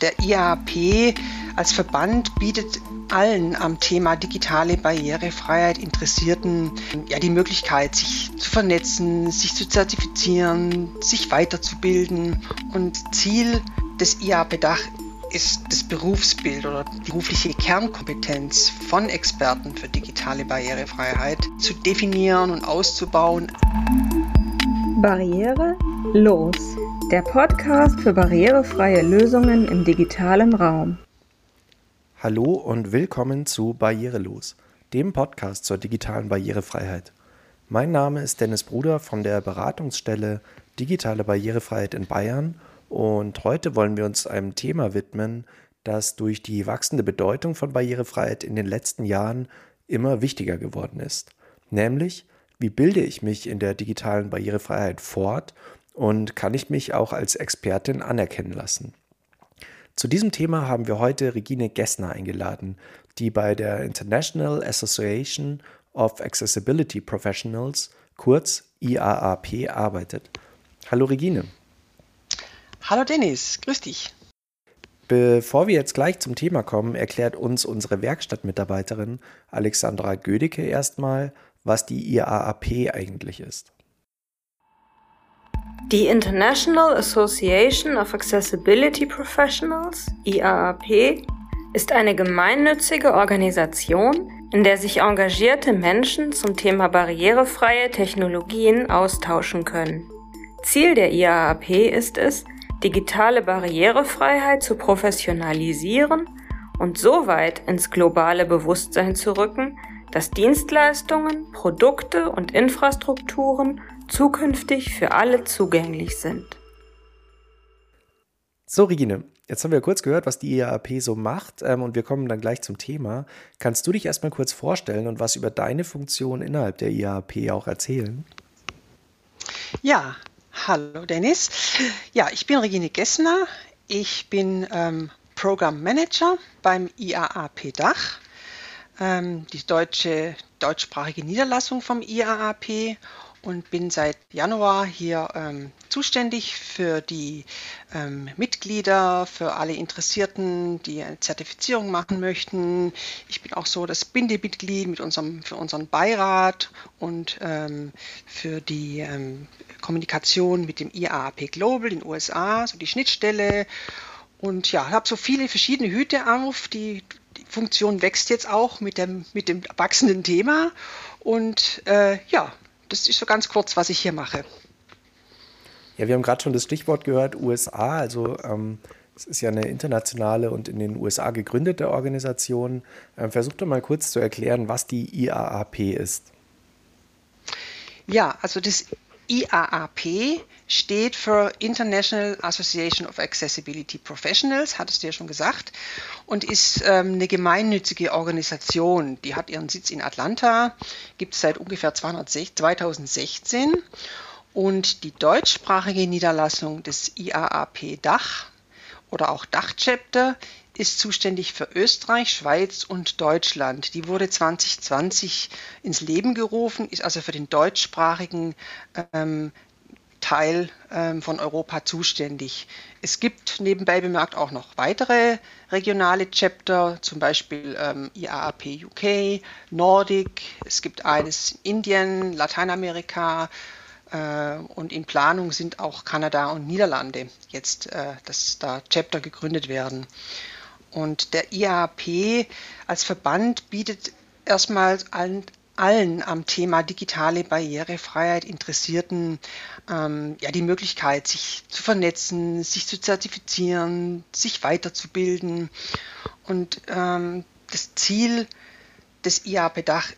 Der IAP als Verband bietet allen am Thema digitale Barrierefreiheit Interessierten ja die Möglichkeit, sich zu vernetzen, sich zu zertifizieren, sich weiterzubilden. Und Ziel des IAP-Dach ist das Berufsbild oder die berufliche Kernkompetenz von Experten für digitale Barrierefreiheit zu definieren und auszubauen. Barriere los. Der Podcast für barrierefreie Lösungen im digitalen Raum. Hallo und willkommen zu Barrierelos, dem Podcast zur digitalen Barrierefreiheit. Mein Name ist Dennis Bruder von der Beratungsstelle Digitale Barrierefreiheit in Bayern und heute wollen wir uns einem Thema widmen, das durch die wachsende Bedeutung von Barrierefreiheit in den letzten Jahren immer wichtiger geworden ist, nämlich wie bilde ich mich in der digitalen Barrierefreiheit fort und kann ich mich auch als Expertin anerkennen lassen. Zu diesem Thema haben wir heute Regine Gessner eingeladen, die bei der International Association of Accessibility Professionals, kurz IAAP, arbeitet. Hallo Regine. Hallo Dennis, grüß dich. Bevor wir jetzt gleich zum Thema kommen, erklärt uns unsere Werkstattmitarbeiterin Alexandra Gödicke erstmal, was die IAAP eigentlich ist. Die International Association of Accessibility Professionals, IAAP, ist eine gemeinnützige Organisation, in der sich engagierte Menschen zum Thema barrierefreie Technologien austauschen können. Ziel der IAAP ist es, digitale Barrierefreiheit zu professionalisieren und so weit ins globale Bewusstsein zu rücken, dass Dienstleistungen, Produkte und Infrastrukturen zukünftig für alle zugänglich sind. So, Regine, jetzt haben wir kurz gehört, was die IAP so macht ähm, und wir kommen dann gleich zum Thema. Kannst du dich erstmal kurz vorstellen und was über deine Funktion innerhalb der IAP auch erzählen? Ja, hallo Dennis. Ja, ich bin Regine Gessner. Ich bin ähm, Program Manager beim IAAP Dach, ähm, die deutsche, deutschsprachige Niederlassung vom IAAP und bin seit Januar hier ähm, zuständig für die ähm, Mitglieder, für alle Interessierten, die eine Zertifizierung machen möchten. Ich bin auch so das Bindemitglied mit unserem, für unseren Beirat und ähm, für die ähm, Kommunikation mit dem IAAP Global in den USA, so die Schnittstelle. Und ja, habe so viele verschiedene Hüte auf. Die, die Funktion wächst jetzt auch mit dem, mit dem wachsenden Thema. Und äh, ja, das ist so ganz kurz, was ich hier mache. Ja, wir haben gerade schon das Stichwort gehört, USA. Also ähm, es ist ja eine internationale und in den USA gegründete Organisation. Ähm, versuch doch mal kurz zu erklären, was die IAAP ist. Ja, also das IAAP steht für International Association of Accessibility Professionals, hattest du ja schon gesagt, und ist ähm, eine gemeinnützige Organisation. Die hat ihren Sitz in Atlanta, gibt es seit ungefähr 2016. Und die deutschsprachige Niederlassung des IAAP Dach oder auch Dach-Chapter ist zuständig für Österreich, Schweiz und Deutschland. Die wurde 2020 ins Leben gerufen, ist also für den deutschsprachigen ähm, Teil ähm, von Europa zuständig. Es gibt nebenbei bemerkt auch noch weitere regionale Chapter, zum Beispiel ähm, IAAP UK, Nordic, es gibt eines in Indien, Lateinamerika, äh, und in Planung sind auch Kanada und Niederlande jetzt, äh, dass da Chapter gegründet werden. Und der IAP als Verband bietet erstmal allen, allen am Thema digitale Barrierefreiheit Interessierten ähm, ja, die Möglichkeit, sich zu vernetzen, sich zu zertifizieren, sich weiterzubilden. Und ähm, das Ziel des IAP-Dach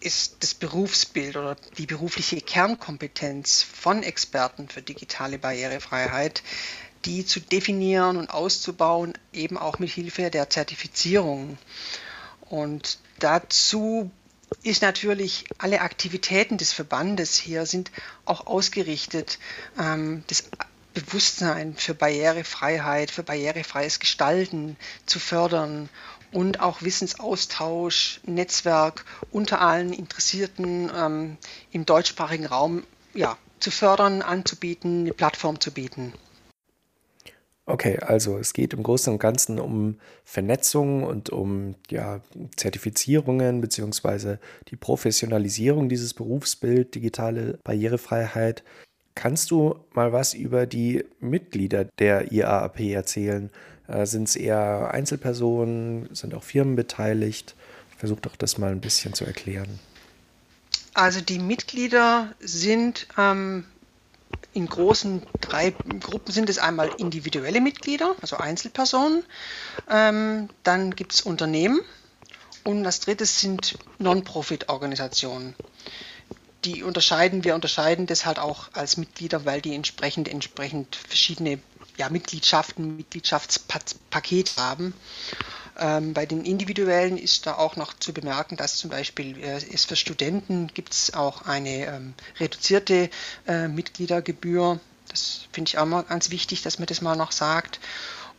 ist das Berufsbild oder die berufliche Kernkompetenz von Experten für digitale Barrierefreiheit die zu definieren und auszubauen, eben auch mit Hilfe der Zertifizierung. Und dazu ist natürlich alle Aktivitäten des Verbandes hier sind auch ausgerichtet, ähm, das Bewusstsein für Barrierefreiheit, für barrierefreies Gestalten zu fördern und auch Wissensaustausch, Netzwerk unter allen Interessierten ähm, im deutschsprachigen Raum ja, zu fördern, anzubieten, eine Plattform zu bieten. Okay, also es geht im Großen und Ganzen um Vernetzung und um ja, Zertifizierungen beziehungsweise die Professionalisierung dieses Berufsbild, digitale Barrierefreiheit. Kannst du mal was über die Mitglieder der IAAP erzählen? Äh, sind es eher Einzelpersonen? Sind auch Firmen beteiligt? Versuch doch das mal ein bisschen zu erklären. Also die Mitglieder sind ähm, in großen drei Gruppen sind es einmal individuelle Mitglieder, also Einzelpersonen, ähm, dann gibt es Unternehmen und das dritte sind Non-Profit-Organisationen. Die unterscheiden, wir unterscheiden das halt auch als Mitglieder, weil die entsprechend, entsprechend verschiedene ja, Mitgliedschaften, Mitgliedschaftspaket haben. Ähm, bei den individuellen ist da auch noch zu bemerken, dass zum Beispiel äh, ist für Studenten gibt es auch eine ähm, reduzierte äh, Mitgliedergebühr. Das finde ich auch mal ganz wichtig, dass man das mal noch sagt.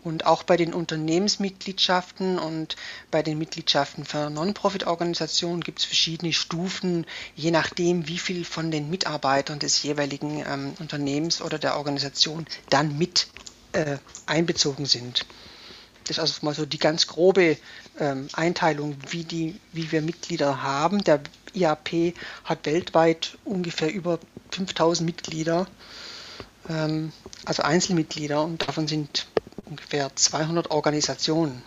Und auch bei den Unternehmensmitgliedschaften und bei den Mitgliedschaften für Non-Profit-Organisationen gibt es verschiedene Stufen, je nachdem, wie viel von den Mitarbeitern des jeweiligen ähm, Unternehmens oder der Organisation dann mit äh, einbezogen sind. Das ist also mal so die ganz grobe ähm, Einteilung, wie, die, wie wir Mitglieder haben. Der IAP hat weltweit ungefähr über 5000 Mitglieder, ähm, also Einzelmitglieder, und davon sind ungefähr 200 Organisationen.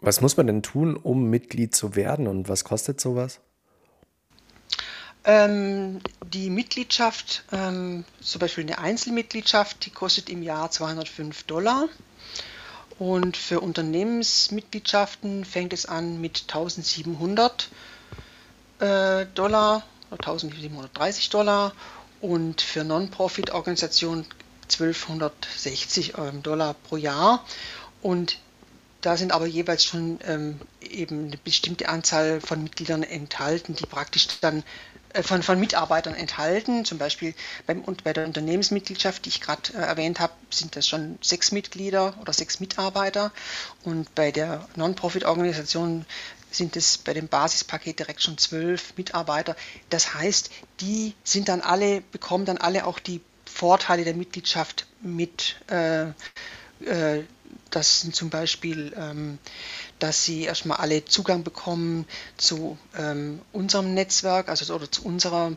Was muss man denn tun, um Mitglied zu werden und was kostet sowas? Ähm, die Mitgliedschaft, ähm, zum Beispiel eine Einzelmitgliedschaft, die kostet im Jahr 205 Dollar. Und für Unternehmensmitgliedschaften fängt es an mit 1700 äh, Dollar oder 1730 Dollar und für Non-Profit-Organisationen 1260 ähm, Dollar pro Jahr. Und da sind aber jeweils schon ähm, eben eine bestimmte Anzahl von Mitgliedern enthalten, die praktisch dann von, von Mitarbeitern enthalten. Zum Beispiel beim, bei der Unternehmensmitgliedschaft, die ich gerade äh, erwähnt habe, sind das schon sechs Mitglieder oder sechs Mitarbeiter. Und bei der Non-Profit-Organisation sind es bei dem Basispaket direkt schon zwölf Mitarbeiter. Das heißt, die sind dann alle, bekommen dann alle auch die Vorteile der Mitgliedschaft mit. Äh, äh, das sind zum Beispiel ähm, dass sie erstmal alle Zugang bekommen zu ähm, unserem Netzwerk, also oder zu unserer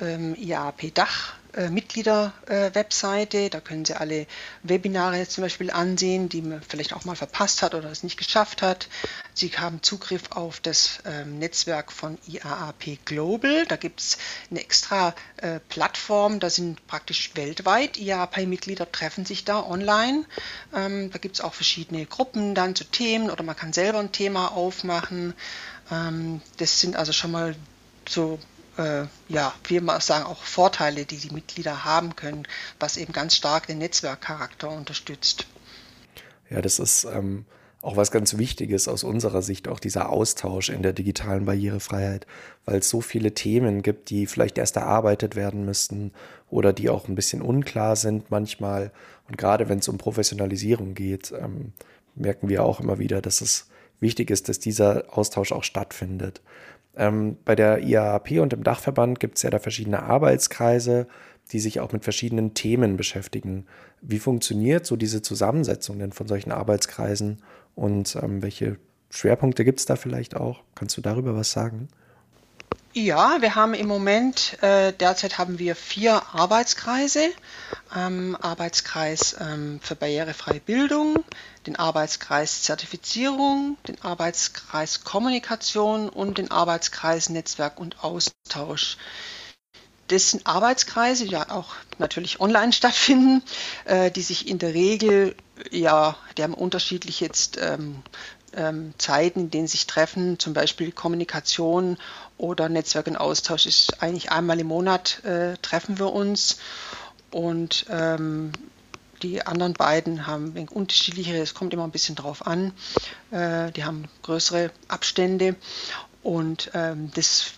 ähm, IAP-Dach äh, Mitglieder-Webseite. Da können Sie alle Webinare zum Beispiel ansehen, die man vielleicht auch mal verpasst hat oder es nicht geschafft hat. Sie haben Zugriff auf das ähm, Netzwerk von IAAP Global. Da gibt es eine extra äh, Plattform, da sind praktisch weltweit IAAP-Mitglieder treffen sich da online. Ähm, da gibt es auch verschiedene Gruppen dann zu Themen oder man kann selber ein Thema aufmachen. Ähm, das sind also schon mal so äh, ja, wir sagen, auch Vorteile, die die Mitglieder haben können, was eben ganz stark den Netzwerkcharakter unterstützt. Ja, das ist ähm, auch was ganz Wichtiges aus unserer Sicht, auch dieser Austausch in der digitalen Barrierefreiheit, weil es so viele Themen gibt, die vielleicht erst erarbeitet werden müssten oder die auch ein bisschen unklar sind manchmal. Und gerade wenn es um Professionalisierung geht, ähm, merken wir auch immer wieder, dass es wichtig ist, dass dieser Austausch auch stattfindet. Ähm, bei der IAAP und im Dachverband gibt es ja da verschiedene Arbeitskreise, die sich auch mit verschiedenen Themen beschäftigen. Wie funktioniert so diese Zusammensetzung denn von solchen Arbeitskreisen und ähm, welche Schwerpunkte gibt es da vielleicht auch? Kannst du darüber was sagen? Ja, wir haben im Moment, äh, derzeit haben wir vier Arbeitskreise. Ähm, Arbeitskreis ähm, für barrierefreie Bildung, den Arbeitskreis Zertifizierung, den Arbeitskreis Kommunikation und den Arbeitskreis Netzwerk und Austausch. Das sind Arbeitskreise, die ja auch natürlich online stattfinden, äh, die sich in der Regel, ja, die haben unterschiedlich jetzt ähm, ähm, Zeiten, in denen sich treffen, zum Beispiel Kommunikation oder Netzwerk und Austausch ist eigentlich einmal im Monat äh, treffen wir uns und ähm, die anderen beiden haben unterschiedliche, es kommt immer ein bisschen drauf an, äh, die haben größere Abstände und ähm, das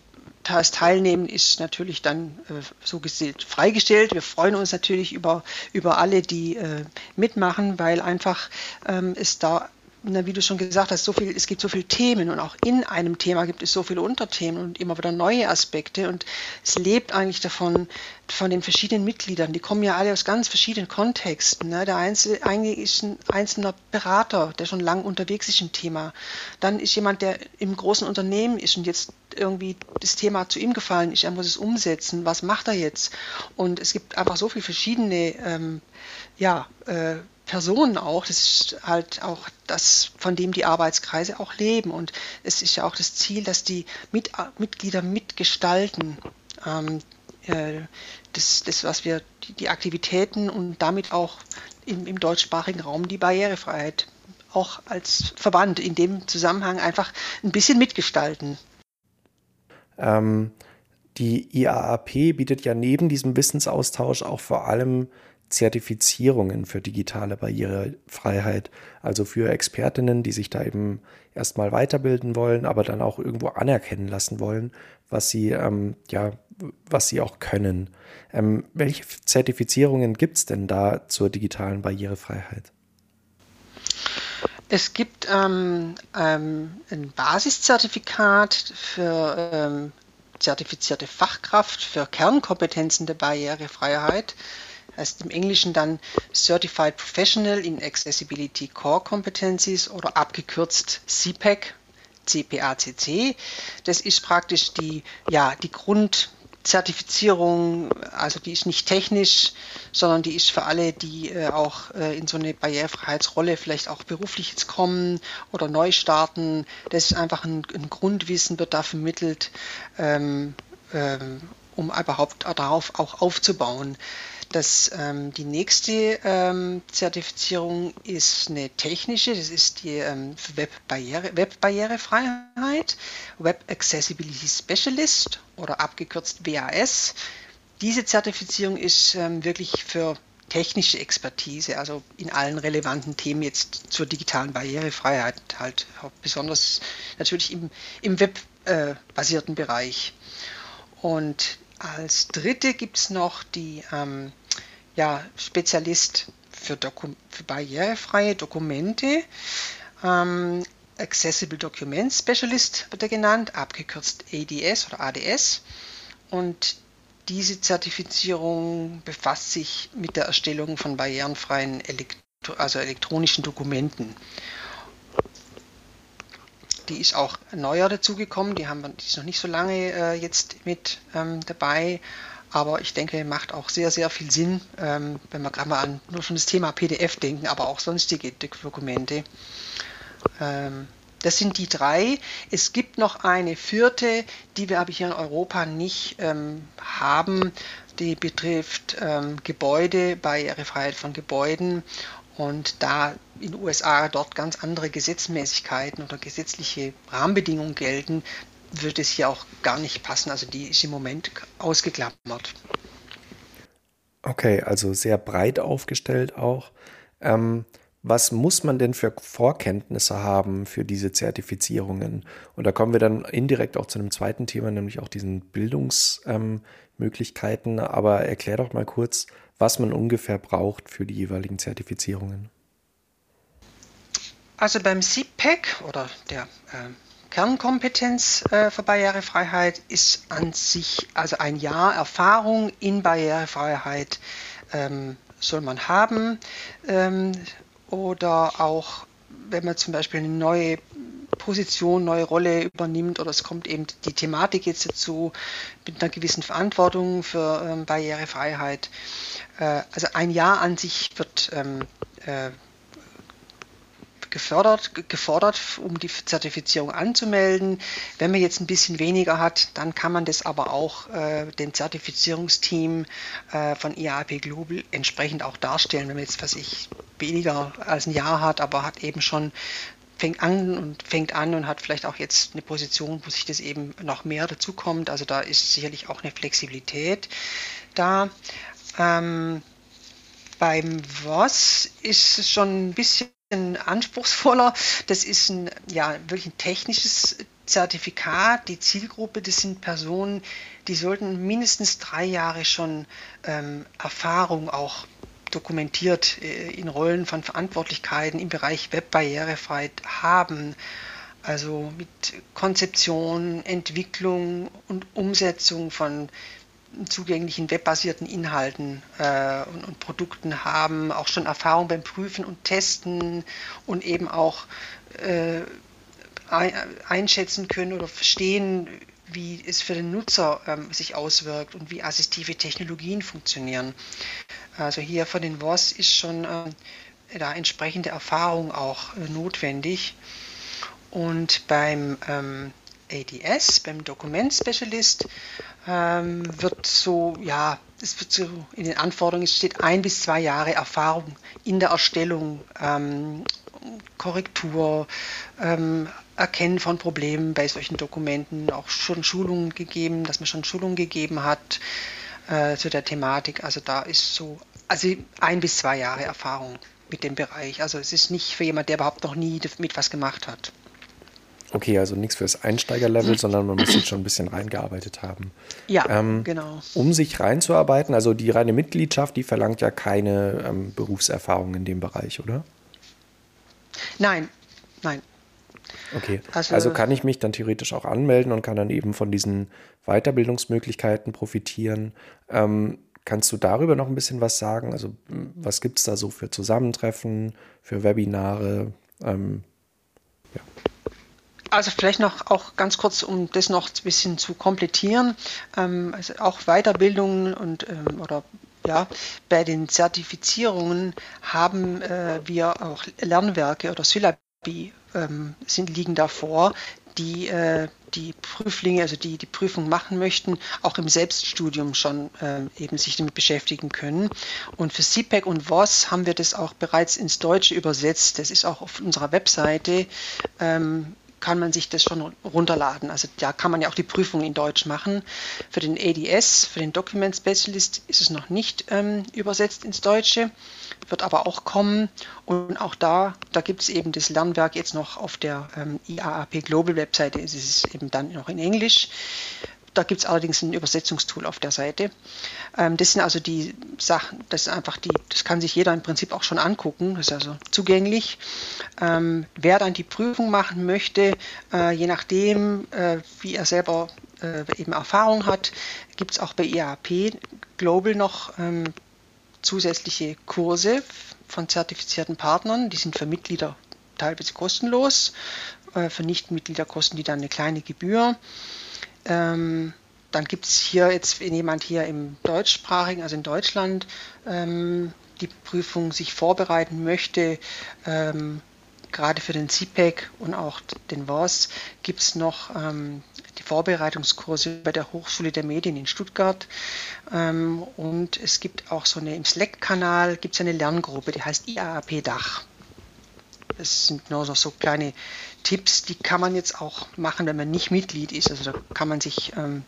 das Teilnehmen ist natürlich dann äh, so gestellt, freigestellt. Wir freuen uns natürlich über, über alle, die äh, mitmachen, weil einfach ähm, es da na, wie du schon gesagt hast, so viel, es gibt so viele Themen und auch in einem Thema gibt es so viele Unterthemen und immer wieder neue Aspekte und es lebt eigentlich davon, von den verschiedenen Mitgliedern. Die kommen ja alle aus ganz verschiedenen Kontexten. Ne? Der Einzel, ist ein einzelner Berater, der schon lange unterwegs ist im Thema. Dann ist jemand, der im großen Unternehmen ist und jetzt irgendwie das Thema zu ihm gefallen ist. Er muss es umsetzen. Was macht er jetzt? Und es gibt einfach so viele verschiedene ähm, ja, äh, Personen auch. Das ist halt auch das, von dem die Arbeitskreise auch leben. Und es ist ja auch das Ziel, dass die Mit Mitglieder mitgestalten. Ähm, äh, das, das, was wir, die, die, Aktivitäten und damit auch im, im deutschsprachigen Raum die Barrierefreiheit auch als Verband in dem Zusammenhang einfach ein bisschen mitgestalten. Ähm, die IAAP bietet ja neben diesem Wissensaustausch auch vor allem Zertifizierungen für digitale Barrierefreiheit, also für Expertinnen, die sich da eben erstmal weiterbilden wollen, aber dann auch irgendwo anerkennen lassen wollen, was sie, ähm, ja, was sie auch können. Ähm, welche Zertifizierungen gibt es denn da zur digitalen Barrierefreiheit? Es gibt ähm, ähm ein Basiszertifikat für ähm, zertifizierte Fachkraft für Kernkompetenzen der Barrierefreiheit heißt im Englischen dann Certified Professional in Accessibility Core Competencies oder abgekürzt CPAC, CPACC. Das ist praktisch die, ja, die Grundzertifizierung, also die ist nicht technisch, sondern die ist für alle, die äh, auch äh, in so eine Barrierefreiheitsrolle vielleicht auch beruflich jetzt kommen oder neu starten. Das ist einfach ein, ein Grundwissen, wird da vermittelt, ähm, ähm, um überhaupt darauf auch aufzubauen. Das, ähm, die nächste ähm, Zertifizierung ist eine technische, das ist die ähm, Webbarriere, Webbarrierefreiheit, Web Accessibility Specialist oder abgekürzt WAS. Diese Zertifizierung ist ähm, wirklich für technische Expertise, also in allen relevanten Themen jetzt zur digitalen Barrierefreiheit, halt besonders natürlich im, im webbasierten äh, Bereich. Und als dritte gibt es noch die ähm, ja, Spezialist für, Doku für barrierefreie Dokumente. Ähm, Accessible Document Specialist wird er genannt, abgekürzt ADS oder ADS. Und diese Zertifizierung befasst sich mit der Erstellung von barrierenfreien Elektro also elektronischen Dokumenten. Die ist auch neuer dazugekommen, die, haben wir, die ist noch nicht so lange äh, jetzt mit ähm, dabei, aber ich denke, macht auch sehr, sehr viel Sinn, ähm, wenn wir gerade mal an nur schon das Thema PDF denken, aber auch sonstige Dokumente. Ähm, das sind die drei. Es gibt noch eine vierte, die wir aber hier in Europa nicht ähm, haben. Die betrifft ähm, Gebäude, Barrierefreiheit von Gebäuden. Und da in den USA dort ganz andere Gesetzmäßigkeiten oder gesetzliche Rahmenbedingungen gelten, würde es hier auch gar nicht passen. Also die ist im Moment ausgeklammert. Okay, also sehr breit aufgestellt auch. Ähm, was muss man denn für Vorkenntnisse haben für diese Zertifizierungen? Und da kommen wir dann indirekt auch zu einem zweiten Thema, nämlich auch diesen Bildungsmöglichkeiten. Ähm, Aber erklär doch mal kurz, was man ungefähr braucht für die jeweiligen Zertifizierungen. Also beim CPEC oder der äh, Kernkompetenz äh, für Barrierefreiheit ist an sich, also ein Jahr Erfahrung in Barrierefreiheit ähm, soll man haben. Ähm, oder auch, wenn man zum Beispiel eine neue Position, neue Rolle übernimmt oder es kommt eben die Thematik jetzt dazu mit einer gewissen Verantwortung für ähm, Barrierefreiheit. Äh, also ein Jahr an sich wird ähm, äh, gefördert, gefordert, um die Zertifizierung anzumelden. Wenn man jetzt ein bisschen weniger hat, dann kann man das aber auch äh, dem Zertifizierungsteam äh, von IAP Global entsprechend auch darstellen. Wenn man jetzt, was ich, weniger als ein Jahr hat, aber hat eben schon fängt an und fängt an und hat vielleicht auch jetzt eine Position, wo sich das eben noch mehr dazu kommt. Also da ist sicherlich auch eine Flexibilität da. Ähm, beim WOS ist es schon ein bisschen anspruchsvoller. Das ist ein, ja, wirklich ein technisches Zertifikat. Die Zielgruppe, das sind Personen, die sollten mindestens drei Jahre schon ähm, Erfahrung auch dokumentiert äh, in Rollen von Verantwortlichkeiten im Bereich Webbarrierefreiheit haben. Also mit Konzeption, Entwicklung und Umsetzung von zugänglichen webbasierten Inhalten äh, und, und, Produkten haben, auch schon Erfahrung beim Prüfen und Testen und eben auch äh, einschätzen können oder verstehen, wie es für den Nutzer ähm, sich auswirkt und wie assistive Technologien funktionieren. Also hier von den WOS ist schon äh, da entsprechende Erfahrung auch äh, notwendig. Und beim ähm, ADS, beim Dokument Specialist, ähm, wird so, ja, es wird so in den Anforderungen steht ein bis zwei Jahre Erfahrung in der Erstellung, ähm, Korrektur, ähm, Erkennen von Problemen bei solchen Dokumenten, auch schon Schulungen gegeben, dass man schon Schulungen gegeben hat äh, zu der Thematik. Also da ist so, also ein bis zwei Jahre Erfahrung mit dem Bereich. Also es ist nicht für jemand, der überhaupt noch nie mit was gemacht hat. Okay, also nichts fürs Einsteigerlevel, sondern man muss sich schon ein bisschen reingearbeitet haben. Ja, ähm, genau. Um sich reinzuarbeiten, also die reine Mitgliedschaft, die verlangt ja keine ähm, Berufserfahrung in dem Bereich, oder? Nein, nein. Okay, also, also, kann ich mich dann theoretisch auch anmelden und kann dann eben von diesen Weiterbildungsmöglichkeiten profitieren. Ähm, kannst du darüber noch ein bisschen was sagen? Also was gibt es da so für Zusammentreffen, für Webinare? Ähm, ja. Also vielleicht noch auch ganz kurz, um das noch ein bisschen zu komplettieren. Ähm, also auch Weiterbildungen und ähm, oder ja, bei den Zertifizierungen haben äh, wir auch Lernwerke oder Syllabi ähm, sind, liegen davor, die äh, die Prüflinge, also die die Prüfung machen möchten, auch im Selbststudium schon äh, eben sich damit beschäftigen können. Und für CPEC und WOS haben wir das auch bereits ins Deutsche übersetzt. Das ist auch auf unserer Webseite ähm, kann man sich das schon runterladen. Also da kann man ja auch die Prüfung in Deutsch machen. Für den ADS, für den Document Specialist ist es noch nicht ähm, übersetzt ins Deutsche, wird aber auch kommen. Und auch da, da gibt es eben das Lernwerk jetzt noch auf der ähm, IAAP Global Webseite, ist es eben dann noch in Englisch. Da gibt es allerdings ein Übersetzungstool auf der Seite. Ähm, das sind also die Sachen, das ist einfach die, das kann sich jeder im Prinzip auch schon angucken, das ist also zugänglich. Ähm, wer dann die Prüfung machen möchte, äh, je nachdem, äh, wie er selber äh, eben Erfahrung hat, gibt es auch bei IAP Global noch ähm, zusätzliche Kurse von zertifizierten Partnern, die sind für Mitglieder teilweise kostenlos. Äh, für Nichtmitglieder kosten die dann eine kleine Gebühr. Ähm, dann gibt es hier jetzt, wenn jemand hier im deutschsprachigen, also in Deutschland, ähm, die Prüfung sich vorbereiten möchte, ähm, gerade für den CPEC e und auch den WOS, gibt es noch ähm, die Vorbereitungskurse bei der Hochschule der Medien in Stuttgart. Ähm, und es gibt auch so eine, im Slack-Kanal gibt es eine Lerngruppe, die heißt IAAP Dach. Das sind nur so kleine Tipps, die kann man jetzt auch machen, wenn man nicht Mitglied ist. Also da kann man sich ähm,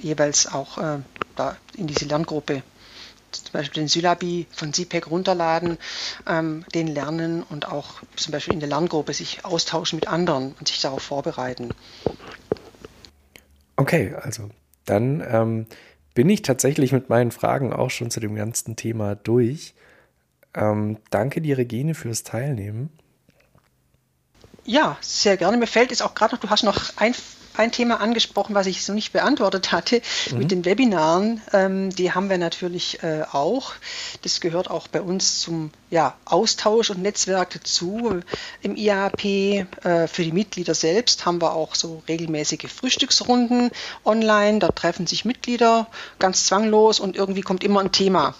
jeweils auch äh, da in diese Lerngruppe, zum Beispiel den Syllabi von CPEC runterladen, ähm, den lernen und auch zum Beispiel in der Lerngruppe sich austauschen mit anderen und sich darauf vorbereiten. Okay, also dann ähm, bin ich tatsächlich mit meinen Fragen auch schon zu dem ganzen Thema durch. Ähm, danke dir, Regine, fürs Teilnehmen. Ja, sehr gerne. Mir fällt jetzt auch gerade noch, du hast noch ein, ein Thema angesprochen, was ich so nicht beantwortet hatte, mhm. mit den Webinaren. Ähm, die haben wir natürlich äh, auch. Das gehört auch bei uns zum ja, Austausch und Netzwerk dazu. Im IAP äh, für die Mitglieder selbst haben wir auch so regelmäßige Frühstücksrunden online. Da treffen sich Mitglieder ganz zwanglos und irgendwie kommt immer ein Thema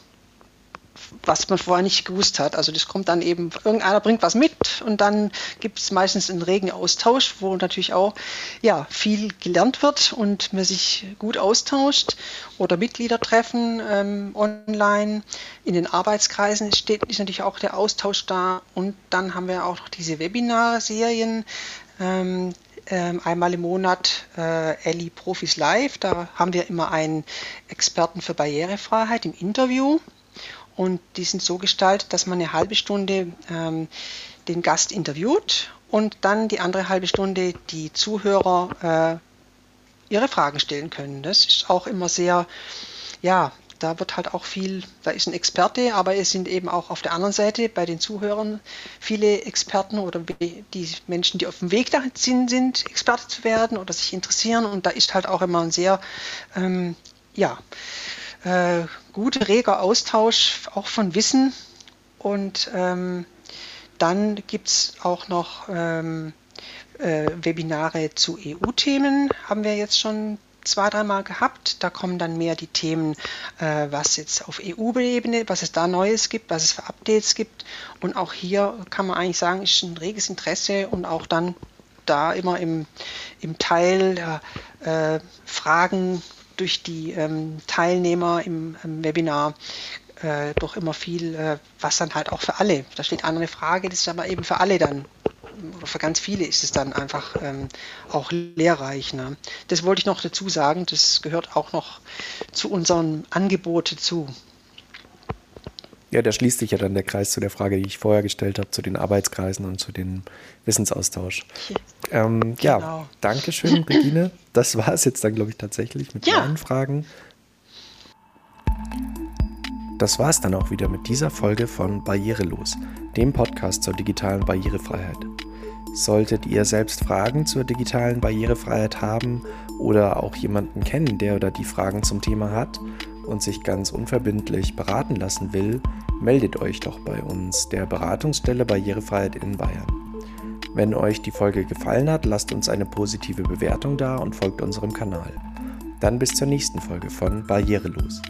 was man vorher nicht gewusst hat. Also das kommt dann eben, irgendeiner bringt was mit und dann gibt es meistens einen regen Austausch, wo natürlich auch ja, viel gelernt wird und man sich gut austauscht oder Mitglieder treffen ähm, online. In den Arbeitskreisen steht, ist natürlich auch der Austausch da und dann haben wir auch noch diese Webinarserien. Ähm, ähm, einmal im Monat äh, Ellie Profis Live. Da haben wir immer einen Experten für Barrierefreiheit im Interview. Und die sind so gestaltet, dass man eine halbe Stunde ähm, den Gast interviewt und dann die andere halbe Stunde die Zuhörer äh, ihre Fragen stellen können. Das ist auch immer sehr ja, da wird halt auch viel, da ist ein Experte, aber es sind eben auch auf der anderen Seite bei den Zuhörern viele Experten oder die Menschen, die auf dem Weg dahin sind, Experte zu werden oder sich interessieren. Und da ist halt auch immer ein sehr, ähm, ja, äh, guter, reger Austausch auch von Wissen. Und ähm, dann gibt es auch noch ähm, äh, Webinare zu EU-Themen, haben wir jetzt schon zwei, dreimal gehabt. Da kommen dann mehr die Themen, äh, was jetzt auf EU-Ebene, was es da Neues gibt, was es für Updates gibt. Und auch hier kann man eigentlich sagen, ist ein reges Interesse und auch dann da immer im, im Teil äh, Fragen durch die ähm, Teilnehmer im, im Webinar äh, doch immer viel, äh, was dann halt auch für alle, da steht andere Frage, das ist aber eben für alle dann oder für ganz viele ist es dann einfach ähm, auch lehrreich. Ne? Das wollte ich noch dazu sagen, das gehört auch noch zu unserem Angebot dazu. Ja, da schließt sich ja dann der Kreis zu der Frage, die ich vorher gestellt habe, zu den Arbeitskreisen und zu dem Wissensaustausch. Ähm, genau. Ja, danke schön, Begine. Das war es jetzt dann, glaube ich, tatsächlich mit ja. meinen Fragen. Das war es dann auch wieder mit dieser Folge von Barrierelos, dem Podcast zur digitalen Barrierefreiheit. Solltet ihr selbst Fragen zur digitalen Barrierefreiheit haben oder auch jemanden kennen, der oder die Fragen zum Thema hat und sich ganz unverbindlich beraten lassen will, meldet euch doch bei uns, der Beratungsstelle Barrierefreiheit in Bayern. Wenn euch die Folge gefallen hat, lasst uns eine positive Bewertung da und folgt unserem Kanal. Dann bis zur nächsten Folge von Barrierelos.